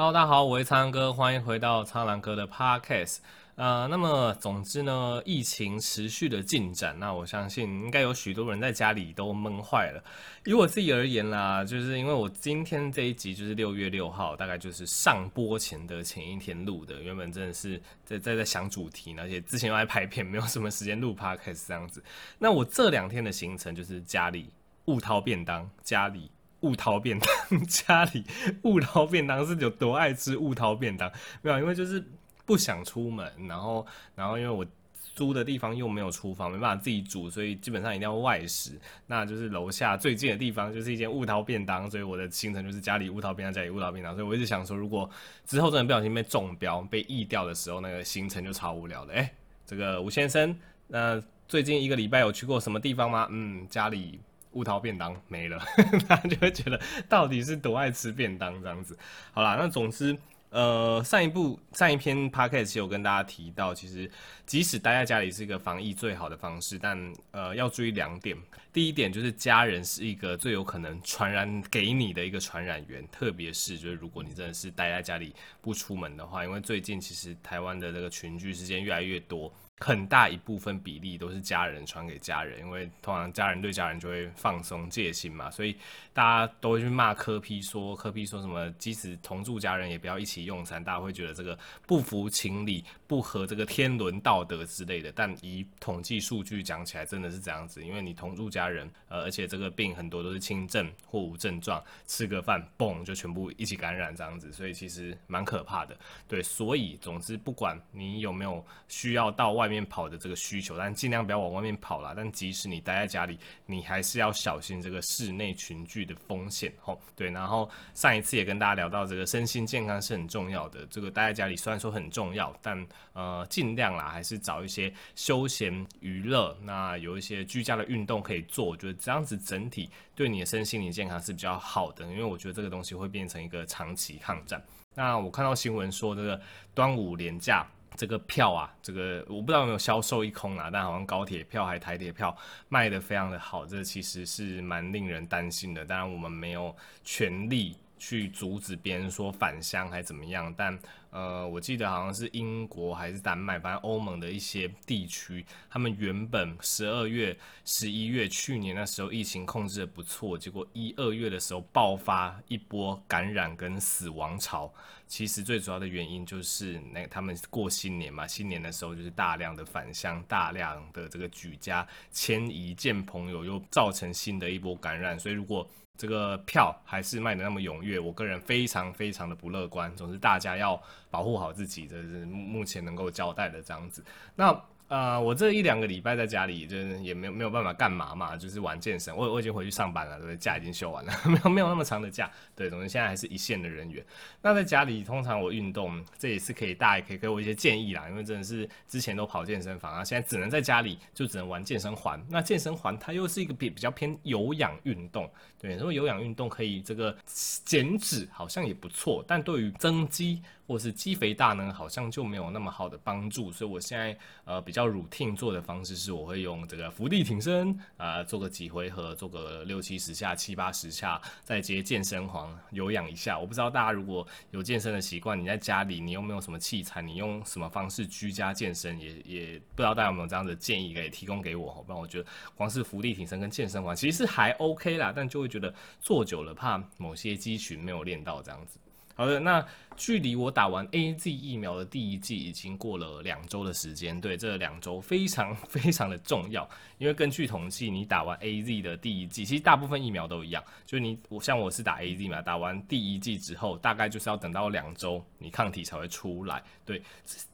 Hello，大家好，我是苍狼哥，欢迎回到苍狼哥的 Podcast。呃，那么总之呢，疫情持续的进展，那我相信应该有许多人在家里都闷坏了。以我自己而言啦，就是因为我今天这一集就是六月六号，大概就是上播前的前一天录的。原本真的是在在在想主题，而且之前又在拍片，没有什么时间录 Podcast 这样子。那我这两天的行程就是家里悟饕便当，家里。悟饕便当，家里悟饕便当是有多爱吃悟饕便当？没有，因为就是不想出门，然后，然后因为我租的地方又没有厨房，没办法自己煮，所以基本上一定要外食。那就是楼下最近的地方就是一间悟饕便当，所以我的行程就是家里悟饕便当，家里悟饕便当。所以我一直想说，如果之后真的不小心被中标、被疫掉的时候，那个行程就超无聊的。哎，这个吴先生，那最近一个礼拜有去过什么地方吗？嗯，家里。悟饕便当没了，大家就会觉得到底是多爱吃便当这样子。好啦，那总之，呃，上一部上一篇 podcast 有跟大家提到，其实即使待在家里是一个防疫最好的方式，但呃要注意两点。第一点就是家人是一个最有可能传染给你的一个传染源，特别是就是如果你真的是待在家里不出门的话，因为最近其实台湾的这个群聚事件越来越多。很大一部分比例都是家人传给家人，因为通常家人对家人就会放松戒心嘛，所以大家都会去骂柯批说柯批说什么，即使同住家人也不要一起用餐，大家会觉得这个不符情理，不合这个天伦道德之类的。但以统计数据讲起来，真的是这样子，因为你同住家人，呃，而且这个病很多都是轻症或无症状，吃个饭，嘣就全部一起感染这样子，所以其实蛮可怕的。对，所以总之不管你有没有需要到外。外面跑的这个需求，但尽量不要往外面跑啦。但即使你待在家里，你还是要小心这个室内群聚的风险。吼，对。然后上一次也跟大家聊到，这个身心健康是很重要的。这个待在家里虽然说很重要，但呃，尽量啦，还是找一些休闲娱乐，那有一些居家的运动可以做。我觉得这样子整体对你的身心灵健康是比较好的，因为我觉得这个东西会变成一个长期抗战。那我看到新闻说，这个端午连假。这个票啊，这个我不知道有没有销售一空啊，但好像高铁票还台铁票卖的非常的好，这其实是蛮令人担心的。当然，我们没有权利去阻止别人说返乡还怎么样，但。呃，我记得好像是英国还是丹麦，反正欧盟的一些地区，他们原本十二月、十一月去年那时候疫情控制得不错，结果一二月的时候爆发一波感染跟死亡潮。其实最主要的原因就是那他们过新年嘛，新年的时候就是大量的返乡，大量的这个举家迁移见朋友，又造成新的一波感染。所以如果这个票还是卖得那么踊跃，我个人非常非常的不乐观。总之，大家要保护好自己，这是目前能够交代的这样子。那。呃，我这一两个礼拜在家里，就是也没有没有办法干嘛嘛，就是玩健身。我我已经回去上班了，对不对？假已经休完了，没有没有那么长的假。对，总之现在还是一线的人员。那在家里，通常我运动，这也是可以，大家也可以给我一些建议啦。因为真的是之前都跑健身房啊，现在只能在家里，就只能玩健身环。那健身环它又是一个比比较偏有氧运动，对，如果有氧运动可以这个减脂，好像也不错，但对于增肌。或是肌肥大呢，好像就没有那么好的帮助，所以我现在呃比较 routine 做的方式是，我会用这个伏地挺身啊、做个几回合，做个六七十下、七八十下，再接健身环有氧一下。我不知道大家如果有健身的习惯，你在家里你有没有什么器材，你用什么方式居家健身，也也不知道大家有没有这样的建议可以提供给我。不然我觉得光是伏地挺身跟健身环其实还 OK 啦，但就会觉得做久了怕某些肌群没有练到这样子。好的，那距离我打完 AZ 疫苗的第一剂已经过了两周的时间，对，这两周非常非常的重要，因为根据统计，你打完 AZ 的第一剂，其实大部分疫苗都一样，就是你我像我是打 AZ 嘛，打完第一剂之后，大概就是要等到两周，你抗体才会出来。对，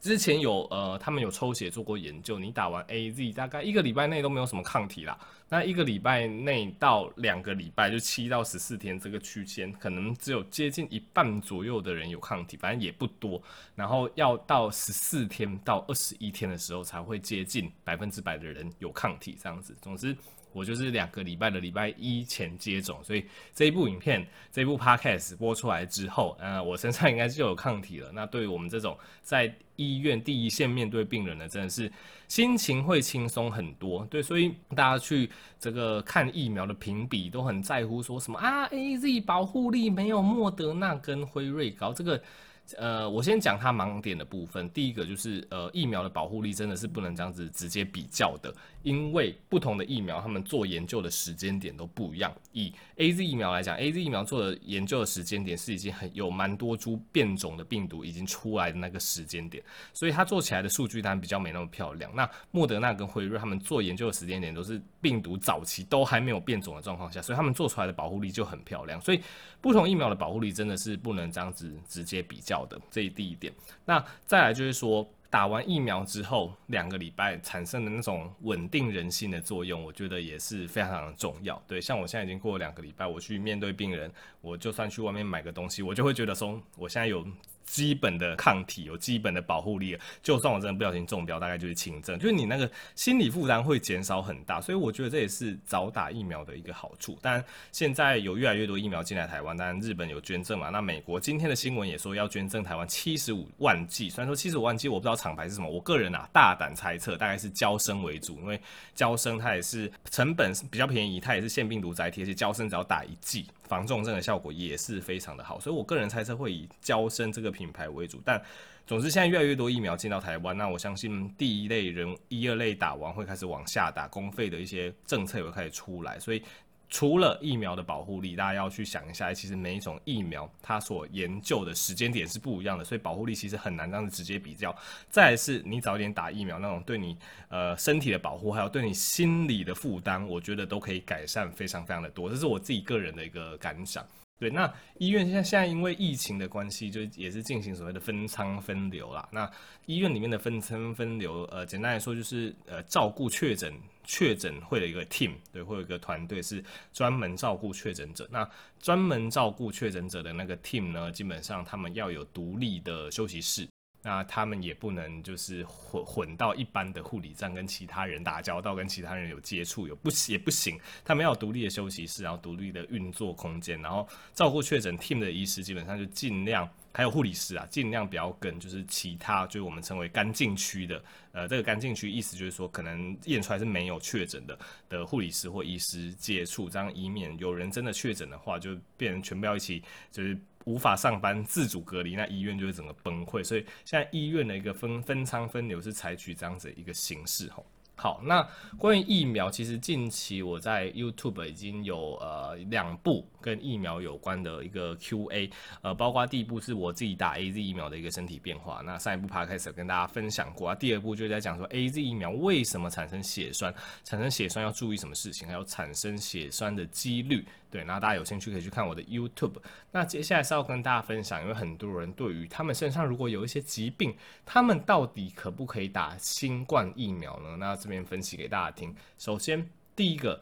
之前有呃，他们有抽血做过研究，你打完 AZ 大概一个礼拜内都没有什么抗体啦。那一个礼拜内到两个礼拜，就七到十四天这个区间，可能只有接近一半左右的人有抗抗体，反正也不多。然后要到十四天到二十一天的时候，才会接近百分之百的人有抗体这样子。总之，我就是两个礼拜的礼拜一前接种，所以这一部影片，这部 podcast 播出来之后，呃，我身上应该就有抗体了。那对于我们这种在医院第一线面对病人呢，真的是心情会轻松很多。对，所以大家去这个看疫苗的评比都很在乎，说什么啊，AZ 保护力没有莫德纳跟辉瑞高，这个。呃，我先讲它盲点的部分。第一个就是，呃，疫苗的保护力真的是不能这样子直接比较的，因为不同的疫苗，他们做研究的时间点都不一样。以 AZ 疫苗来讲，AZ 疫苗做的研究的时间点是已经很有蛮多株变种的病毒已经出来的那个时间点，所以它做起来的数据当然比较没那么漂亮。那莫德纳跟辉瑞他们做研究的时间点都是病毒早期都还没有变种的状况下，所以他们做出来的保护力就很漂亮。所以不同疫苗的保护力真的是不能这样子直接比较。的这一第一点，那再来就是说，打完疫苗之后两个礼拜产生的那种稳定人心的作用，我觉得也是非常非常的重要。对，像我现在已经过了两个礼拜，我去面对病人，我就算去外面买个东西，我就会觉得说，我现在有。基本的抗体有基本的保护力，就算我真的不小心中标，大概就是轻症，就是你那个心理负担会减少很大，所以我觉得这也是早打疫苗的一个好处。当然，现在有越来越多疫苗进来台湾，当然日本有捐赠嘛，那美国今天的新闻也说要捐赠台湾七十五万剂，虽然说七十五万剂我不知道厂牌是什么，我个人啊大胆猜测大概是娇生为主，因为娇生它也是成本比较便宜，它也是腺病毒载体，而且娇生只要打一剂。防重症的效果也是非常的好，所以我个人猜测会以娇生这个品牌为主。但总之，现在越来越多疫苗进到台湾，那我相信第一类人、一二类打完会开始往下打，公费的一些政策也会开始出来，所以。除了疫苗的保护力，大家要去想一下，其实每一种疫苗它所研究的时间点是不一样的，所以保护力其实很难这样子直接比较。再来是你早点打疫苗，那种对你呃身体的保护，还有对你心理的负担，我觉得都可以改善非常非常的多。这是我自己个人的一个感想。对，那医院现在现在因为疫情的关系，就也是进行所谓的分舱分流啦。那医院里面的分仓分流，呃，简单来说就是呃照顾确诊。确诊会的一个 team，对，会有一个团队是专门照顾确诊者。那专门照顾确诊者的那个 team 呢，基本上他们要有独立的休息室，那他们也不能就是混混到一般的护理站跟其他人打交道，跟其他人有接触，有不也不行。他们要有独立的休息室，然后独立的运作空间，然后照顾确诊 team 的医师基本上就尽量。还有护理师啊，尽量不要跟就是其他，就是我们称为干净区的，呃，这个干净区意思就是说，可能验出来是没有确诊的的护理师或医师接触，这样以免有人真的确诊的话，就变成全部要一起，就是无法上班，自主隔离，那医院就会整个崩溃。所以现在医院的一个分分仓分流是采取这样子一个形式吼。好，那关于疫苗，其实近期我在 YouTube 已经有呃两部跟疫苗有关的一个 QA，呃，包括第一部是我自己打 AZ 疫苗的一个身体变化，那上一部 p 开始跟大家分享过啊，第二部就在讲说 AZ 疫苗为什么产生血栓，产生血栓要注意什么事情，还有产生血栓的几率。对，那大家有兴趣可以去看我的 YouTube。那接下来是要跟大家分享，因为很多人对于他们身上如果有一些疾病，他们到底可不可以打新冠疫苗呢？那这边分析给大家听。首先，第一个，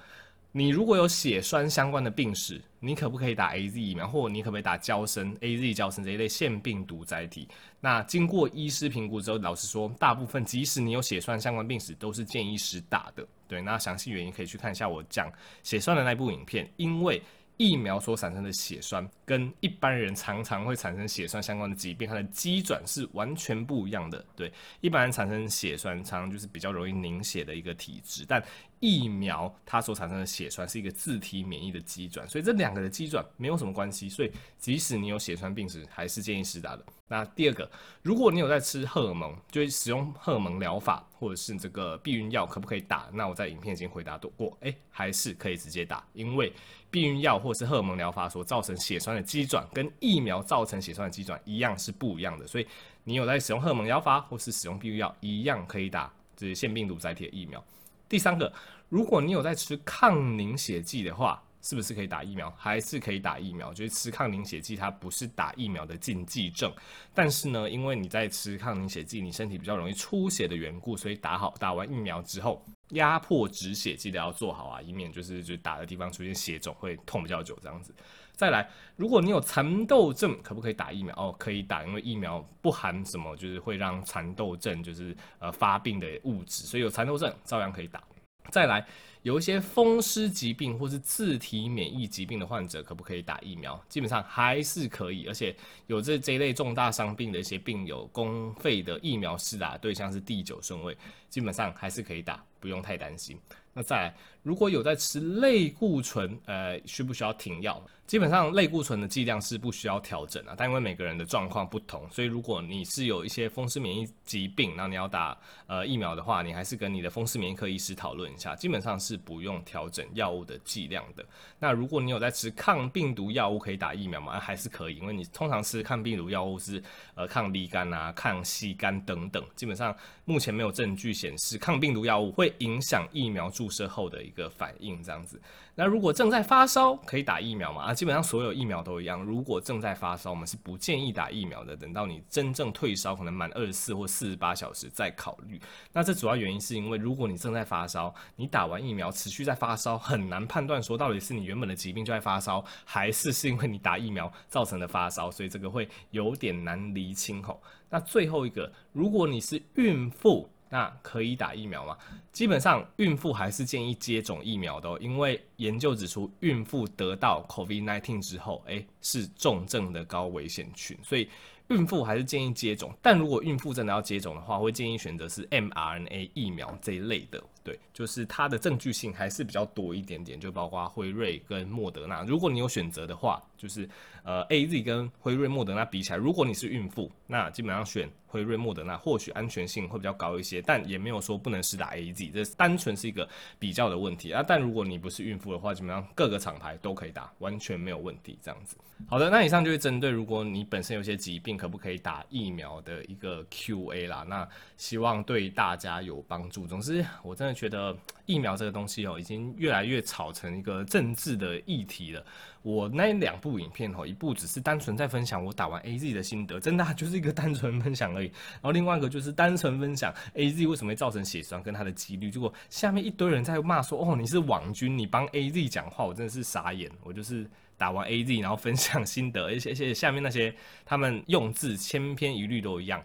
你如果有血栓相关的病史，你可不可以打 AZ 疫苗，或者你可不可以打胶生 AZ 胶生这一类腺病毒载体？那经过医师评估之后，老实说，大部分即使你有血栓相关病史，都是建议师打的。对，那详细原因可以去看一下我讲血栓的那部影片，因为疫苗所产生的血栓跟一般人常常会产生血栓相关的疾病，它的机转是完全不一样的。对，一般人产生血栓常常就是比较容易凝血的一个体质，但疫苗它所产生的血栓是一个自体免疫的机转，所以这两个的机转没有什么关系，所以即使你有血栓病史，还是建议施打的。那第二个，如果你有在吃荷尔蒙，就是使用荷尔蒙疗法或者是这个避孕药，可不可以打？那我在影片已经回答过，诶、欸，还是可以直接打，因为避孕药或是荷尔蒙疗法所造成血栓的机转，跟疫苗造成血栓的机转一样是不一样的，所以你有在使用荷尔蒙疗法或是使用避孕药，一样可以打这些腺病毒载体的疫苗。第三个，如果你有在吃抗凝血剂的话。是不是可以打疫苗？还是可以打疫苗？就是吃抗凝血剂，它不是打疫苗的禁忌症。但是呢，因为你在吃抗凝血剂，你身体比较容易出血的缘故，所以打好打完疫苗之后，压迫止血记得要做好啊，以免就是就打的地方出现血肿，会痛比较久这样子。再来，如果你有蚕豆症，可不可以打疫苗？哦，可以打，因为疫苗不含什么就是会让蚕豆症就是呃发病的物质，所以有蚕豆症照样可以打。再来。有一些风湿疾病或是自体免疫疾病的患者，可不可以打疫苗？基本上还是可以，而且有这这一类重大伤病的一些病友，公费的疫苗施打对象是第九顺位，基本上还是可以打，不用太担心。那再来，如果有在吃类固醇，呃，需不需要停药？基本上类固醇的剂量是不需要调整啊，但因为每个人的状况不同，所以如果你是有一些风湿免疫疾病，那你要打呃疫苗的话，你还是跟你的风湿免疫科医师讨论一下，基本上是是不用调整药物的剂量的。那如果你有在吃抗病毒药物，可以打疫苗吗？还是可以，因为你通常吃抗病毒药物是呃抗乙肝啊、抗 C 肝等等，基本上目前没有证据显示抗病毒药物会影响疫苗注射后的一个反应，这样子。那如果正在发烧，可以打疫苗吗？啊，基本上所有疫苗都一样。如果正在发烧，我们是不建议打疫苗的。等到你真正退烧，可能满二十四或四十八小时再考虑。那这主要原因是因为，如果你正在发烧，你打完疫苗持续在发烧，很难判断说到底是你原本的疾病就在发烧，还是是因为你打疫苗造成的发烧。所以这个会有点难厘清吼。那最后一个，如果你是孕妇。那可以打疫苗吗？基本上，孕妇还是建议接种疫苗的哦，因为研究指出，孕妇得到 COVID-19 之后，诶，是重症的高危险群，所以孕妇还是建议接种。但如果孕妇真的要接种的话，会建议选择是 mRNA 疫苗这一类的。对，就是它的证据性还是比较多一点点，就包括辉瑞跟莫德纳。如果你有选择的话，就是呃 AZ 跟辉瑞、莫德纳比起来，如果你是孕妇，那基本上选辉瑞、莫德纳或许安全性会比较高一些，但也没有说不能施打 AZ，这单纯是一个比较的问题啊。但如果你不是孕妇的话，基本上各个厂牌都可以打，完全没有问题。这样子，好的，那以上就是针对如果你本身有些疾病可不可以打疫苗的一个 Q&A 啦。那希望对大家有帮助。总之，我真的。觉得疫苗这个东西哦，已经越来越炒成一个政治的议题了。我那两部影片哦，一部只是单纯在分享我打完 AZ 的心得，真的就是一个单纯分享而已。然后另外一个就是单纯分享 AZ 为什么会造成血栓跟它的几率。结果下面一堆人在骂说：“哦，你是网军，你帮 AZ 讲话。”我真的是傻眼。我就是打完 AZ，然后分享心得，而且而且下面那些他们用字千篇一律都一样。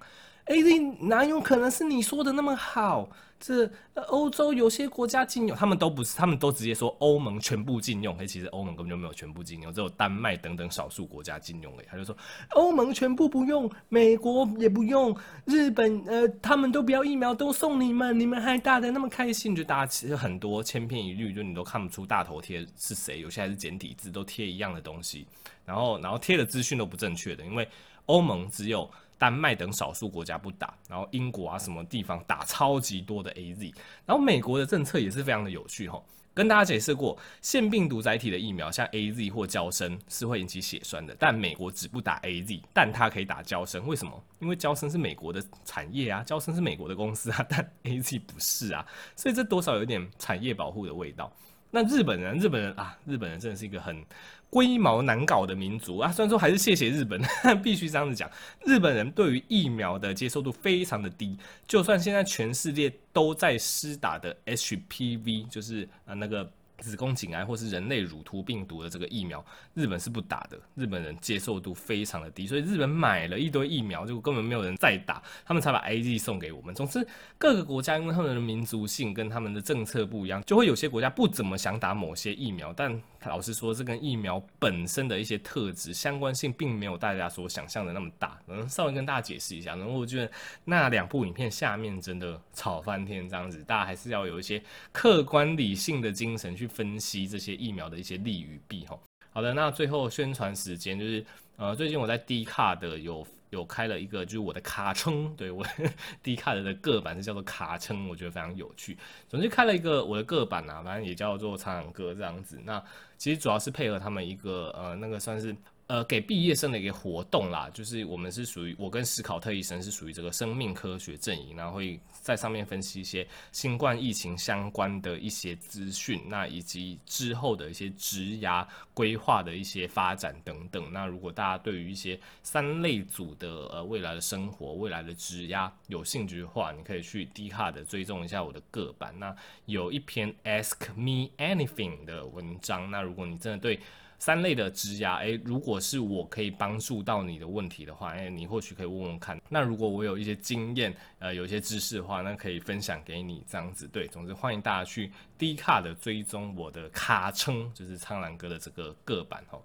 AZ 哪有可能是你说的那么好？这欧洲有些国家禁用，他们都不是，他们都直接说欧盟全部禁用。哎，其实欧盟根本就没有全部禁用，只有丹麦等等少数国家禁用。哎，他就说欧盟全部不用，美国也不用，日本呃他们都不要疫苗，都送你们，你们还打得那么开心，就大家其实很多千篇一律，就你都看不出大头贴是谁，有些还是简体字，都贴一样的东西，然后然后贴的资讯都不正确的，因为欧盟只有。丹麦等少数国家不打，然后英国啊什么地方打超级多的 AZ，然后美国的政策也是非常的有趣哈，跟大家解释过，腺病毒载体的疫苗像 AZ 或胶生是会引起血栓的，但美国只不打 AZ，但它可以打胶生，为什么？因为胶生是美国的产业啊，胶生是美国的公司啊，但 AZ 不是啊，所以这多少有点产业保护的味道。那日本人，日本人啊，日本人真的是一个很。龟毛难搞的民族啊，虽然说还是谢谢日本，必须这样子讲。日本人对于疫苗的接受度非常的低，就算现在全世界都在施打的 HPV，就是啊那个。子宫颈癌或是人类乳突病毒的这个疫苗，日本是不打的。日本人接受度非常的低，所以日本买了一堆疫苗，就根本没有人再打，他们才把 AZ 送给我们。总之，各个国家因为他们的民族性跟他们的政策不一样，就会有些国家不怎么想打某些疫苗。但老实说，这跟疫苗本身的一些特质相关性，并没有大家所想象的那么大。嗯，稍微跟大家解释一下。然后我觉得那两部影片下面真的吵翻天，这样子，大家还是要有一些客观理性的精神去。分析这些疫苗的一些利与弊哈。好的，那最后宣传时间就是，呃，最近我在 D 卡的有有开了一个，就是我的卡称，对我 低卡的的个版是叫做卡称，我觉得非常有趣。总之开了一个我的个版啊，反正也叫做唱歌这样子。那其实主要是配合他们一个呃，那个算是。呃，给毕业生的一个活动啦，就是我们是属于我跟史考特医生是属于这个生命科学阵营，然后会在上面分析一些新冠疫情相关的一些资讯，那以及之后的一些职涯规划的一些发展等等。那如果大家对于一些三类组的呃未来的生活、未来的职涯有兴趣的话，你可以去 Dcard 的追踪一下我的个版。那有一篇 Ask Me Anything 的文章，那如果你真的对三类的职涯，诶，如果是我可以帮助到你的问题的话，诶，你或许可以问问看。那如果我有一些经验，呃，有一些知识的话，那可以分享给你这样子。对，总之欢迎大家去低卡的追踪我的卡称，就是苍兰哥的这个个版哦。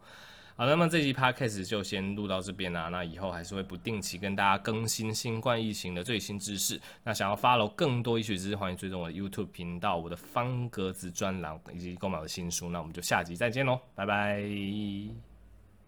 好，那么这集 podcast 就先录到这边啦。那以后还是会不定期跟大家更新新冠疫情的最新知识。那想要 follow 更多医学知识，欢迎追踪我的 YouTube 频道、我的方格子专栏以及购买我的新书。那我们就下集再见喽，拜拜。